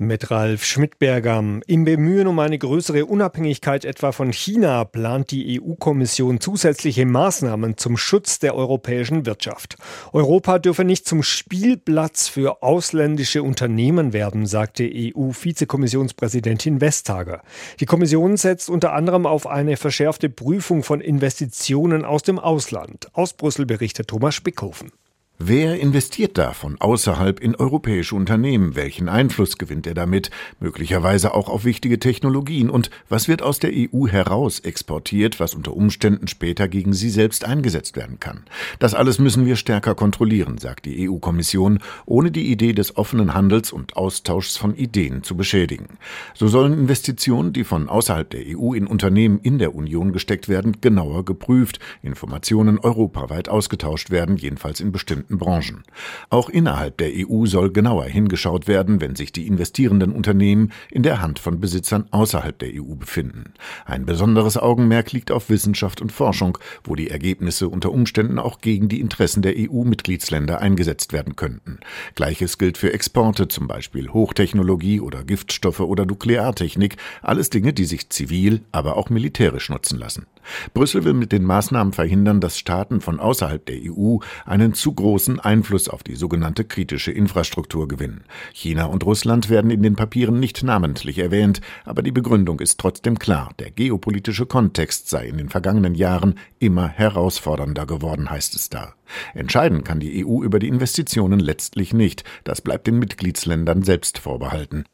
Mit Ralf Schmidberger. Im Bemühen um eine größere Unabhängigkeit etwa von China plant die EU-Kommission zusätzliche Maßnahmen zum Schutz der europäischen Wirtschaft. Europa dürfe nicht zum Spielplatz für ausländische Unternehmen werden, sagte EU-Vizekommissionspräsidentin Vestager. Die Kommission setzt unter anderem auf eine verschärfte Prüfung von Investitionen aus dem Ausland. Aus Brüssel berichtet Thomas Spickhofen. Wer investiert da von außerhalb in europäische Unternehmen? Welchen Einfluss gewinnt er damit? Möglicherweise auch auf wichtige Technologien. Und was wird aus der EU heraus exportiert, was unter Umständen später gegen sie selbst eingesetzt werden kann? Das alles müssen wir stärker kontrollieren, sagt die EU-Kommission, ohne die Idee des offenen Handels und Austauschs von Ideen zu beschädigen. So sollen Investitionen, die von außerhalb der EU in Unternehmen in der Union gesteckt werden, genauer geprüft, Informationen europaweit ausgetauscht werden, jedenfalls in bestimmten bestimmten Branchen. Auch innerhalb der EU soll genauer hingeschaut werden, wenn sich die investierenden Unternehmen in der Hand von Besitzern außerhalb der EU befinden. Ein besonderes Augenmerk liegt auf Wissenschaft und Forschung, wo die Ergebnisse unter Umständen auch gegen die Interessen der EU-Mitgliedsländer eingesetzt werden könnten. Gleiches gilt für Exporte, zum Beispiel Hochtechnologie oder Giftstoffe oder Nukleartechnik, alles Dinge, die sich zivil, aber auch militärisch nutzen lassen. Brüssel will mit den Maßnahmen verhindern, dass Staaten von außerhalb der EU einen zu großen Einfluss auf die sogenannte kritische Infrastruktur gewinnen. China und Russland werden in den Papieren nicht namentlich erwähnt, aber die Begründung ist trotzdem klar. Der geopolitische Kontext sei in den vergangenen Jahren immer herausfordernder geworden, heißt es da. Entscheiden kann die EU über die Investitionen letztlich nicht. Das bleibt den Mitgliedsländern selbst vorbehalten.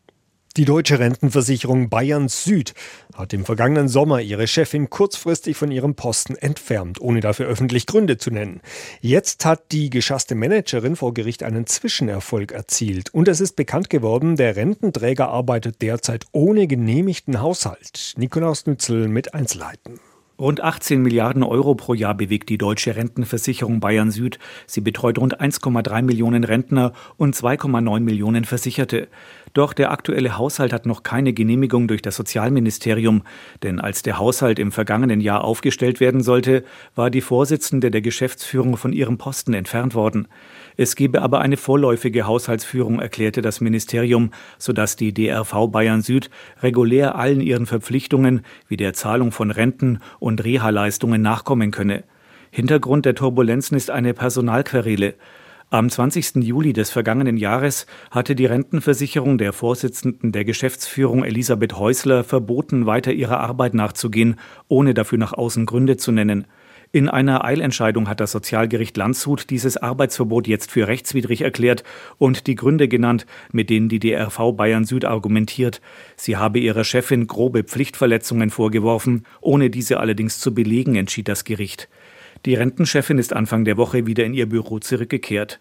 Die deutsche Rentenversicherung Bayern Süd hat im vergangenen Sommer ihre Chefin kurzfristig von ihrem Posten entfernt, ohne dafür öffentlich Gründe zu nennen. Jetzt hat die geschasste Managerin vor Gericht einen Zwischenerfolg erzielt. Und es ist bekannt geworden, der Rententräger arbeitet derzeit ohne genehmigten Haushalt. Nikolaus Nützel mit Einzelheiten. Rund 18 Milliarden Euro pro Jahr bewegt die deutsche Rentenversicherung Bayern Süd. Sie betreut rund 1,3 Millionen Rentner und 2,9 Millionen Versicherte. Doch der aktuelle Haushalt hat noch keine Genehmigung durch das Sozialministerium. Denn als der Haushalt im vergangenen Jahr aufgestellt werden sollte, war die Vorsitzende der Geschäftsführung von ihrem Posten entfernt worden. Es gebe aber eine vorläufige Haushaltsführung, erklärte das Ministerium, sodass die DRV Bayern Süd regulär allen ihren Verpflichtungen wie der Zahlung von Renten und Reha-Leistungen nachkommen könne. Hintergrund der Turbulenzen ist eine Personalquerele. Am 20. Juli des vergangenen Jahres hatte die Rentenversicherung der Vorsitzenden der Geschäftsführung Elisabeth Häusler verboten, weiter ihrer Arbeit nachzugehen, ohne dafür nach außen Gründe zu nennen. In einer Eilentscheidung hat das Sozialgericht Landshut dieses Arbeitsverbot jetzt für rechtswidrig erklärt und die Gründe genannt, mit denen die DRV Bayern Süd argumentiert. Sie habe ihrer Chefin grobe Pflichtverletzungen vorgeworfen, ohne diese allerdings zu belegen, entschied das Gericht. Die Rentenchefin ist Anfang der Woche wieder in ihr Büro zurückgekehrt.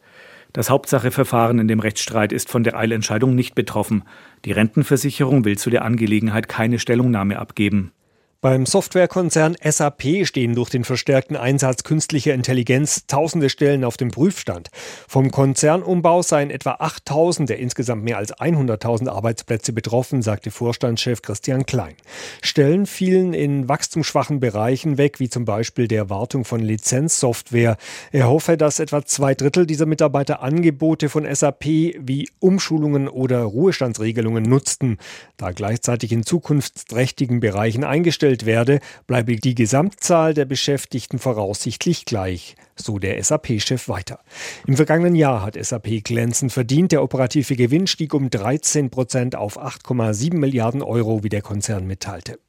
Das Hauptsacheverfahren in dem Rechtsstreit ist von der Eilentscheidung nicht betroffen. Die Rentenversicherung will zu der Angelegenheit keine Stellungnahme abgeben. Beim Softwarekonzern SAP stehen durch den verstärkten Einsatz künstlicher Intelligenz tausende Stellen auf dem Prüfstand. Vom Konzernumbau seien etwa 8000 der insgesamt mehr als 100.000 Arbeitsplätze betroffen, sagte Vorstandschef Christian Klein. Stellen fielen in wachstumsschwachen Bereichen weg, wie zum Beispiel der Wartung von Lizenzsoftware. Er hoffe, dass etwa zwei Drittel dieser Mitarbeiter Angebote von SAP wie Umschulungen oder Ruhestandsregelungen nutzten. Da gleichzeitig in zukunftsträchtigen Bereichen eingestellt eingestellt werde, bleibe die Gesamtzahl der Beschäftigten voraussichtlich gleich, so der SAP-Chef weiter. Im vergangenen Jahr hat SAP glänzend verdient. Der operative Gewinn stieg um 13 Prozent auf 8,7 Milliarden Euro, wie der Konzern mitteilte.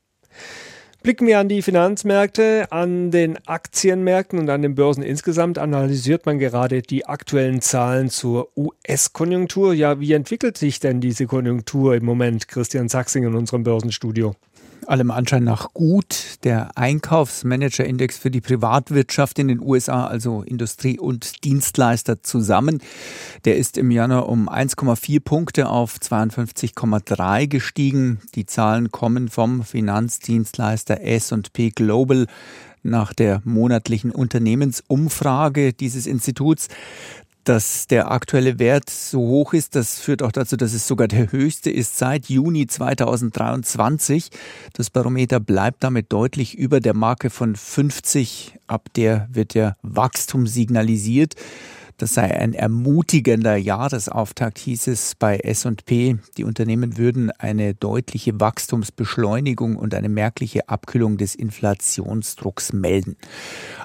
Blicken wir an die Finanzmärkte, an den Aktienmärkten und an den Börsen insgesamt analysiert man gerade die aktuellen Zahlen zur US-Konjunktur. Ja, wie entwickelt sich denn diese Konjunktur im Moment? Christian Sachsing in unserem Börsenstudio allem Anschein nach gut. Der Einkaufsmanagerindex für die Privatwirtschaft in den USA, also Industrie und Dienstleister zusammen, der ist im Januar um 1,4 Punkte auf 52,3 gestiegen. Die Zahlen kommen vom Finanzdienstleister S&P Global nach der monatlichen Unternehmensumfrage dieses Instituts. Dass der aktuelle Wert so hoch ist, das führt auch dazu, dass es sogar der höchste ist seit Juni 2023. Das Barometer bleibt damit deutlich über der Marke von 50. Ab der wird der Wachstum signalisiert. Das sei ein ermutigender Jahresauftakt, hieß es bei S&P. Die Unternehmen würden eine deutliche Wachstumsbeschleunigung und eine merkliche Abkühlung des Inflationsdrucks melden.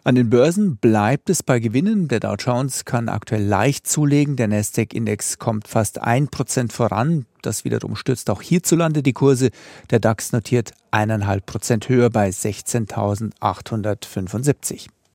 An den Börsen bleibt es bei Gewinnen. Der Dow Jones kann aktuell leicht zulegen. Der Nasdaq-Index kommt fast ein Prozent voran. Das wiederum stützt auch hierzulande die Kurse. Der DAX notiert eineinhalb Prozent höher bei 16.875.